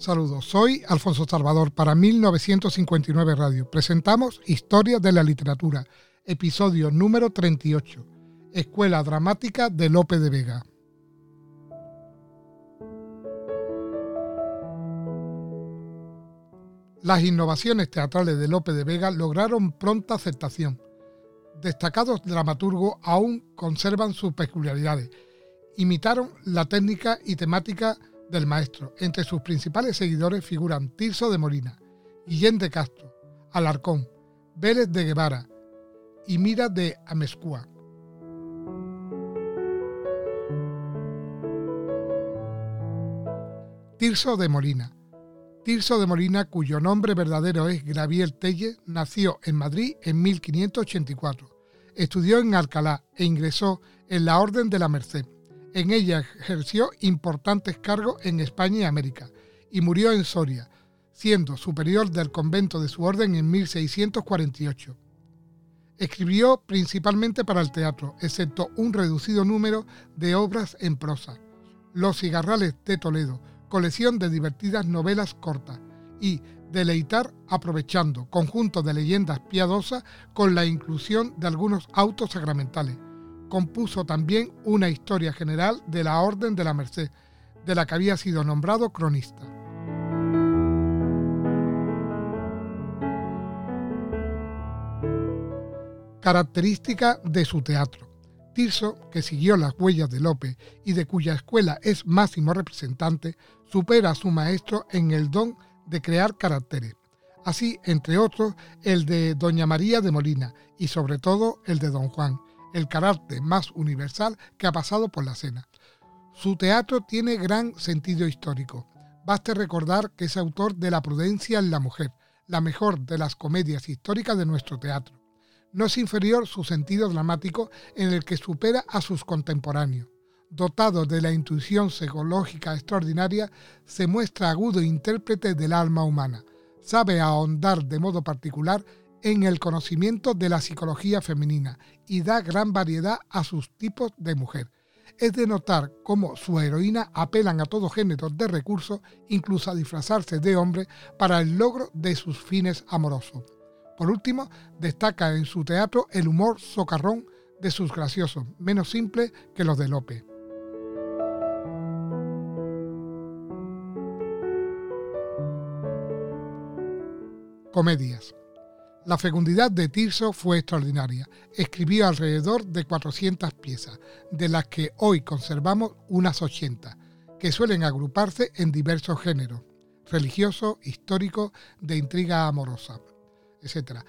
Saludos, soy Alfonso Salvador para 1959 Radio. Presentamos Historia de la Literatura, episodio número 38, Escuela Dramática de Lope de Vega. Las innovaciones teatrales de Lope de Vega lograron pronta aceptación. Destacados dramaturgos aún conservan sus peculiaridades. Imitaron la técnica y temática del maestro. Entre sus principales seguidores figuran Tirso de Molina, Guillén de Castro, Alarcón, Vélez de Guevara y Mira de Amezcua. Tirso de Molina. Tirso de Molina, cuyo nombre verdadero es Graviel Telle, nació en Madrid en 1584. Estudió en Alcalá e ingresó en la Orden de la Merced. En ella ejerció importantes cargos en España y América y murió en Soria, siendo superior del convento de su orden en 1648. Escribió principalmente para el teatro, excepto un reducido número de obras en prosa. Los cigarrales de Toledo, colección de divertidas novelas cortas, y Deleitar aprovechando, conjunto de leyendas piadosas con la inclusión de algunos autos sacramentales compuso también una historia general de la Orden de la Merced, de la que había sido nombrado cronista. Característica de su teatro. Tirso, que siguió las huellas de Lope y de cuya escuela es máximo representante, supera a su maestro en el don de crear caracteres. Así, entre otros, el de Doña María de Molina y sobre todo el de Don Juan, el carácter más universal que ha pasado por la escena. Su teatro tiene gran sentido histórico. Baste recordar que es autor de La prudencia en la mujer, la mejor de las comedias históricas de nuestro teatro. No es inferior su sentido dramático en el que supera a sus contemporáneos. Dotado de la intuición psicológica extraordinaria, se muestra agudo intérprete del alma humana. Sabe ahondar de modo particular en el conocimiento de la psicología femenina y da gran variedad a sus tipos de mujer. Es de notar cómo su heroína apelan a todo género de recursos, incluso a disfrazarse de hombre, para el logro de sus fines amorosos. Por último, destaca en su teatro el humor socarrón de sus graciosos, menos simples que los de Lope. Comedias. La fecundidad de Tirso fue extraordinaria. Escribió alrededor de 400 piezas, de las que hoy conservamos unas 80, que suelen agruparse en diversos géneros, religioso, histórico, de intriga amorosa, etc.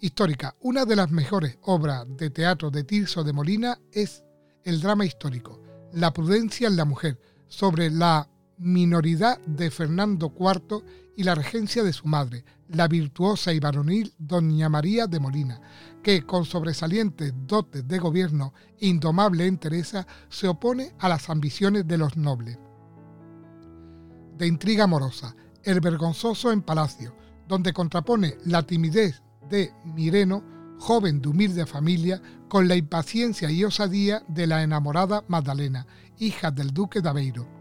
Histórica. Una de las mejores obras de teatro de Tirso de Molina es el drama histórico, La prudencia en la mujer, sobre la minoridad de Fernando IV y la regencia de su madre, la virtuosa y varonil doña María de Molina, que con sobresalientes dotes de gobierno e indomable entereza se opone a las ambiciones de los nobles. De intriga amorosa, el vergonzoso en palacio, donde contrapone la timidez de Mireno, joven de humilde familia, con la impaciencia y osadía de la enamorada Magdalena, hija del duque de Aveiro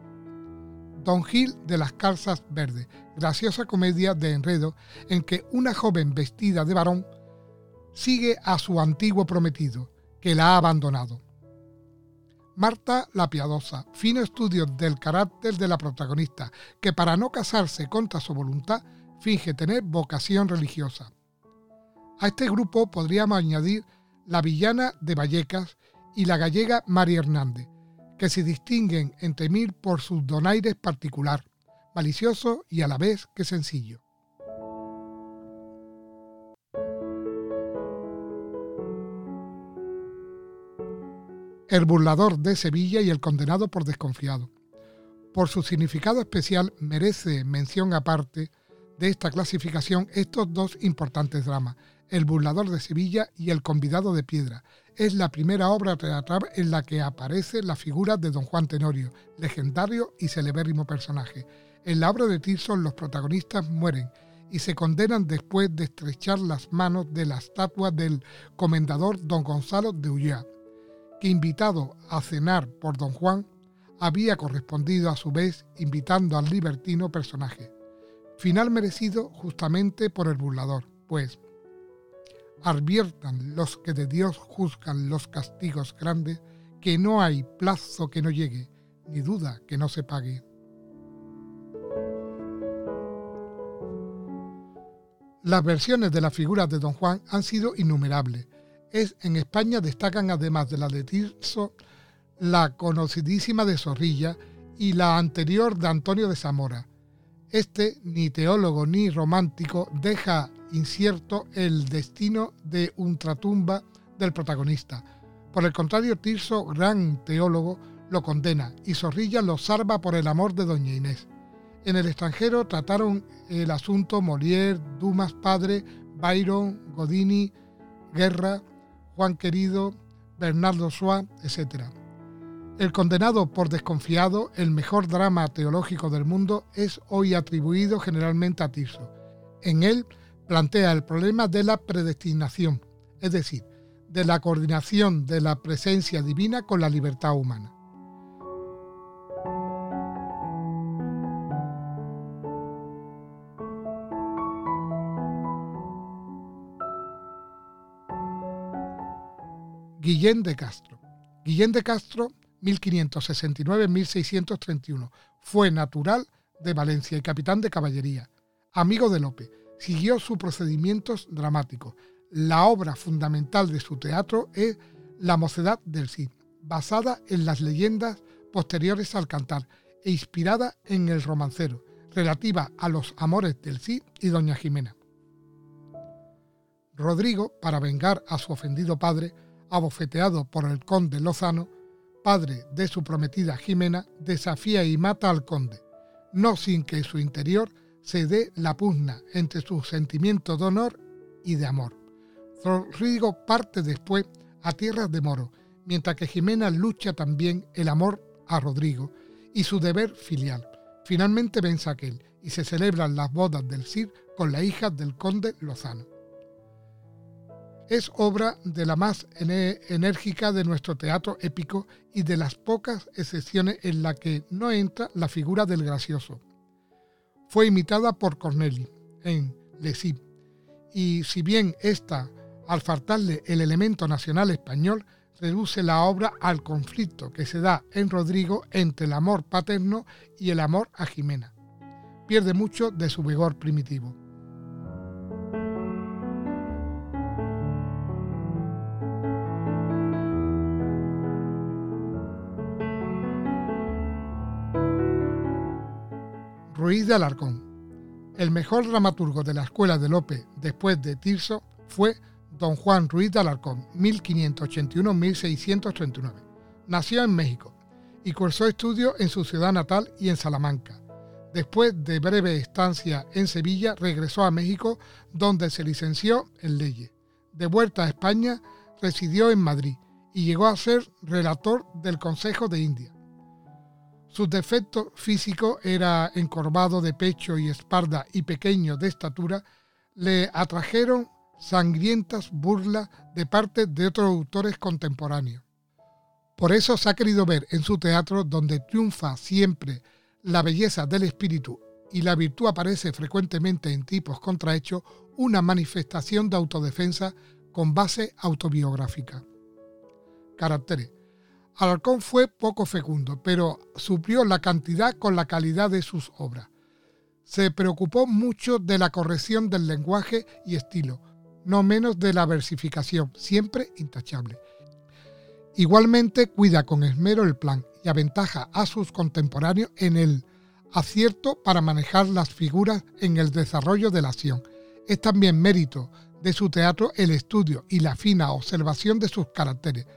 Don Gil de las Calzas Verdes, graciosa comedia de enredo en que una joven vestida de varón sigue a su antiguo prometido, que la ha abandonado. Marta la Piadosa, fino estudio del carácter de la protagonista, que para no casarse contra su voluntad finge tener vocación religiosa. A este grupo podríamos añadir la villana de Vallecas y la gallega María Hernández, que se distinguen entre mil por su donaires particular, malicioso y a la vez que sencillo. El burlador de Sevilla y el condenado por desconfiado. Por su significado especial merece mención aparte de esta clasificación estos dos importantes dramas, El burlador de Sevilla y El convidado de piedra. Es la primera obra teatral en la que aparece la figura de don Juan Tenorio, legendario y celebérrimo personaje. En la obra de Tirso los protagonistas mueren y se condenan después de estrechar las manos de la estatua del comendador don Gonzalo de Ullá, que invitado a cenar por don Juan, había correspondido a su vez invitando al libertino personaje, final merecido justamente por el burlador, pues adviertan los que de Dios juzgan los castigos grandes, que no hay plazo que no llegue, ni duda que no se pague. Las versiones de la figura de Don Juan han sido innumerables. Es, en España destacan además de la de Tirso, la conocidísima de Zorrilla y la anterior de Antonio de Zamora. Este, ni teólogo ni romántico, deja incierto el destino de ultratumba del protagonista. Por el contrario, Tirso, gran teólogo, lo condena y Zorrilla lo salva por el amor de Doña Inés. En el extranjero trataron el asunto Molière, Dumas padre, Byron, Godini, Guerra, Juan Querido, Bernardo Soa, etc. El condenado por desconfiado, el mejor drama teológico del mundo, es hoy atribuido generalmente a Tirso. En él plantea el problema de la predestinación, es decir, de la coordinación de la presencia divina con la libertad humana. Guillén de Castro. Guillén de Castro, 1569-1631, fue natural de Valencia y capitán de caballería. Amigo de Lope, siguió sus procedimientos dramáticos. La obra fundamental de su teatro es La Mocedad del Cid, basada en las leyendas posteriores al cantar e inspirada en el romancero, relativa a los amores del Cid y doña Jimena. Rodrigo, para vengar a su ofendido padre, abofeteado por el conde Lozano, padre de su prometida Jimena, desafía y mata al conde, no sin que su interior se dé la pugna entre sus sentimientos de honor y de amor. Rodrigo parte después a tierras de Moro, mientras que Jimena lucha también el amor a Rodrigo y su deber filial. Finalmente vence a aquel y se celebran las bodas del Cid con la hija del conde Lozano es obra de la más enérgica de nuestro teatro épico y de las pocas excepciones en la que no entra la figura del gracioso. Fue imitada por Corneli en Le Cid, y si bien esta, al faltarle el elemento nacional español, reduce la obra al conflicto que se da en Rodrigo entre el amor paterno y el amor a Jimena. Pierde mucho de su vigor primitivo. Ruiz de Alarcón. El mejor dramaturgo de la escuela de Lope después de Tirso fue don Juan Ruiz de Alarcón, 1581-1639. Nació en México y cursó estudios en su ciudad natal y en Salamanca. Después de breve estancia en Sevilla, regresó a México, donde se licenció en leyes. De vuelta a España, residió en Madrid y llegó a ser relator del Consejo de India. Sus defectos físicos era encorvado de pecho y espalda y pequeño de estatura, le atrajeron sangrientas burlas de parte de otros autores contemporáneos. Por eso se ha querido ver en su teatro, donde triunfa siempre la belleza del espíritu y la virtud aparece frecuentemente en tipos contrahechos, una manifestación de autodefensa con base autobiográfica. Caracteres. Alarcón fue poco fecundo, pero suplió la cantidad con la calidad de sus obras. Se preocupó mucho de la corrección del lenguaje y estilo, no menos de la versificación, siempre intachable. Igualmente cuida con esmero el plan y aventaja a sus contemporáneos en el acierto para manejar las figuras en el desarrollo de la acción. Es también mérito de su teatro el estudio y la fina observación de sus caracteres,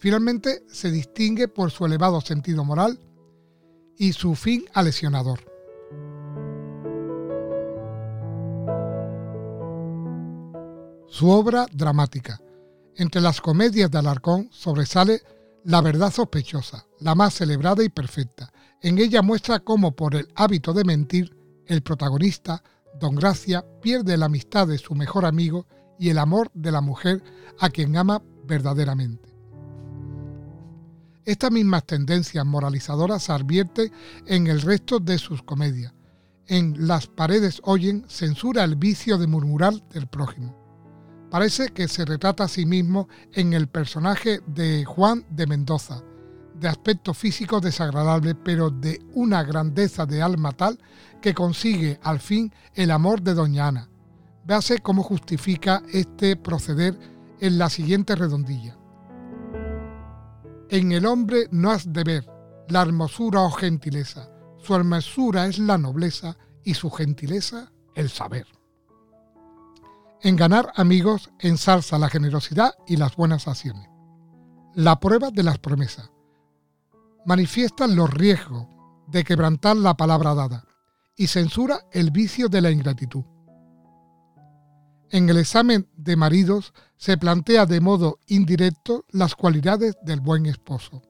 Finalmente se distingue por su elevado sentido moral y su fin alesionador. Su obra dramática. Entre las comedias de Alarcón sobresale La verdad sospechosa, la más celebrada y perfecta. En ella muestra cómo por el hábito de mentir, el protagonista, don Gracia, pierde la amistad de su mejor amigo y el amor de la mujer a quien ama verdaderamente. Estas mismas tendencias moralizadoras se advierten en el resto de sus comedias. En Las paredes oyen censura el vicio de murmurar del prójimo. Parece que se retrata a sí mismo en el personaje de Juan de Mendoza, de aspecto físico desagradable, pero de una grandeza de alma tal que consigue al fin el amor de Doña Ana. Véase cómo justifica este proceder en la siguiente redondilla. En el hombre no has de ver la hermosura o gentileza, su hermosura es la nobleza y su gentileza el saber. En ganar amigos ensalza la generosidad y las buenas acciones. La prueba de las promesas. Manifiesta los riesgos de quebrantar la palabra dada y censura el vicio de la ingratitud. En el examen de maridos se plantea de modo indirecto las cualidades del buen esposo.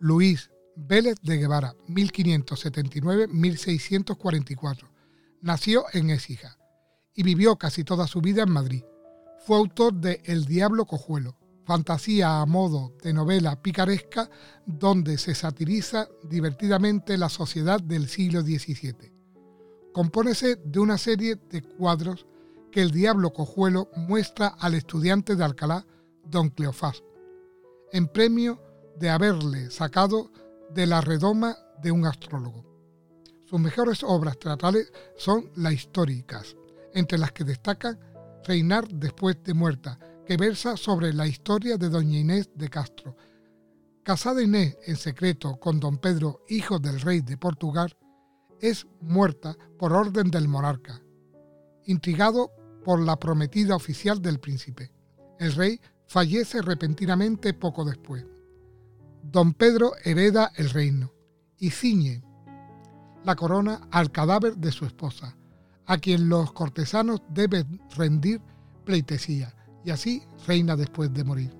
Luis Vélez de Guevara, 1579-1644. Nació en Écija y vivió casi toda su vida en Madrid. Fue autor de El Diablo Cojuelo, fantasía a modo de novela picaresca donde se satiriza divertidamente la sociedad del siglo XVII. Compónese de una serie de cuadros que el diablo cojuelo muestra al estudiante de Alcalá, don Cleofás, en premio de haberle sacado de la redoma de un astrólogo. Sus mejores obras teatrales son las históricas, entre las que destacan Reinar después de muerta, que versa sobre la historia de doña Inés de Castro. Casada Inés en secreto con don Pedro, hijo del rey de Portugal, es muerta por orden del monarca, intrigado por la prometida oficial del príncipe. El rey fallece repentinamente poco después. Don Pedro hereda el reino y ciñe la corona al cadáver de su esposa, a quien los cortesanos deben rendir pleitesía y así reina después de morir.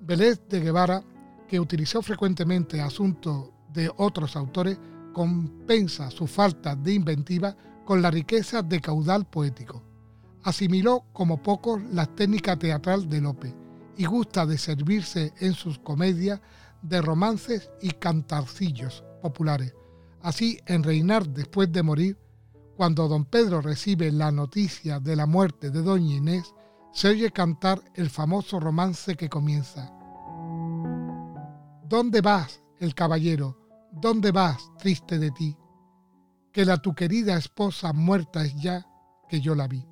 Vélez de Guevara, que utilizó frecuentemente asuntos de otros autores, compensa su falta de inventiva con la riqueza de caudal poético. Asimiló como pocos la técnica teatral de Lope y gusta de servirse en sus comedias de romances y cantarcillos populares. Así, en Reinar después de morir, cuando don Pedro recibe la noticia de la muerte de doña Inés, se oye cantar el famoso romance que comienza. ¿Dónde vas, el caballero? ¿Dónde vas, triste de ti? Que la tu querida esposa muerta es ya que yo la vi.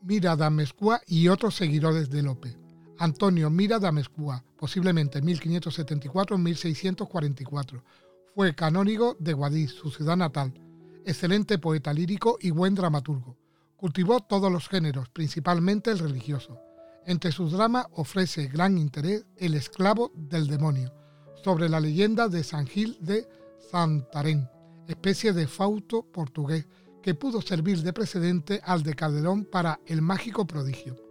Mira Damescua y otros seguidores de Lope. Antonio Mira Damescua, posiblemente en 1574-1644. Fue canónigo de Guadix, su ciudad natal. Excelente poeta lírico y buen dramaturgo. Cultivó todos los géneros, principalmente el religioso. Entre sus dramas ofrece gran interés El esclavo del demonio, sobre la leyenda de San Gil de Santarém, especie de fausto portugués que pudo servir de precedente al de Calderón para El mágico prodigio.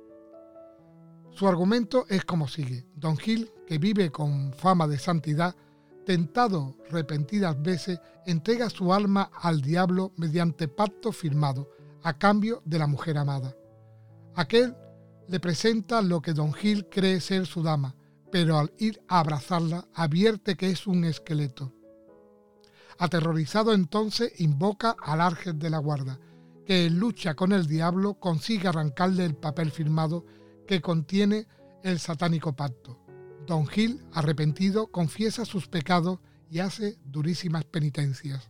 Su argumento es como sigue. Don Gil, que vive con fama de santidad, tentado repentidas veces, entrega su alma al diablo mediante pacto firmado, a cambio de la mujer amada. Aquel le presenta lo que don Gil cree ser su dama, pero al ir a abrazarla advierte que es un esqueleto. Aterrorizado entonces invoca al ángel de la guarda, que en lucha con el diablo consigue arrancarle el papel firmado que contiene el satánico pacto. Don Gil, arrepentido, confiesa sus pecados y hace durísimas penitencias.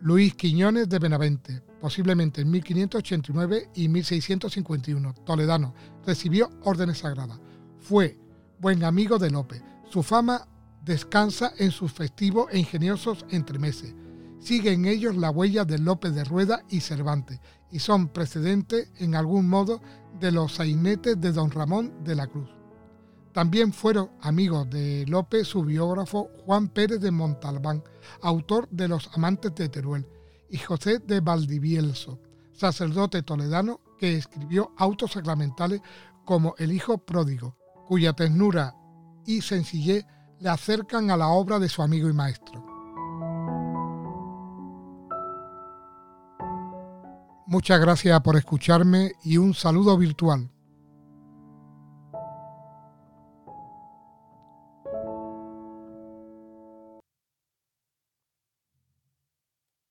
Luis Quiñones de Benavente, posiblemente en 1589 y 1651, toledano, recibió órdenes sagradas. Fue buen amigo de Lope. Su fama descansa en sus festivos e ingeniosos entremeses. Sigue en ellos la huella de Lope de Rueda y Cervantes y son precedentes en algún modo de los sainetes de don Ramón de la Cruz. También fueron amigos de Lope su biógrafo Juan Pérez de Montalbán, autor de Los Amantes de Teruel, y José de Valdivielso, sacerdote toledano que escribió autos sacramentales como El Hijo Pródigo, cuya ternura y sencillez le acercan a la obra de su amigo y maestro. Muchas gracias por escucharme y un saludo virtual.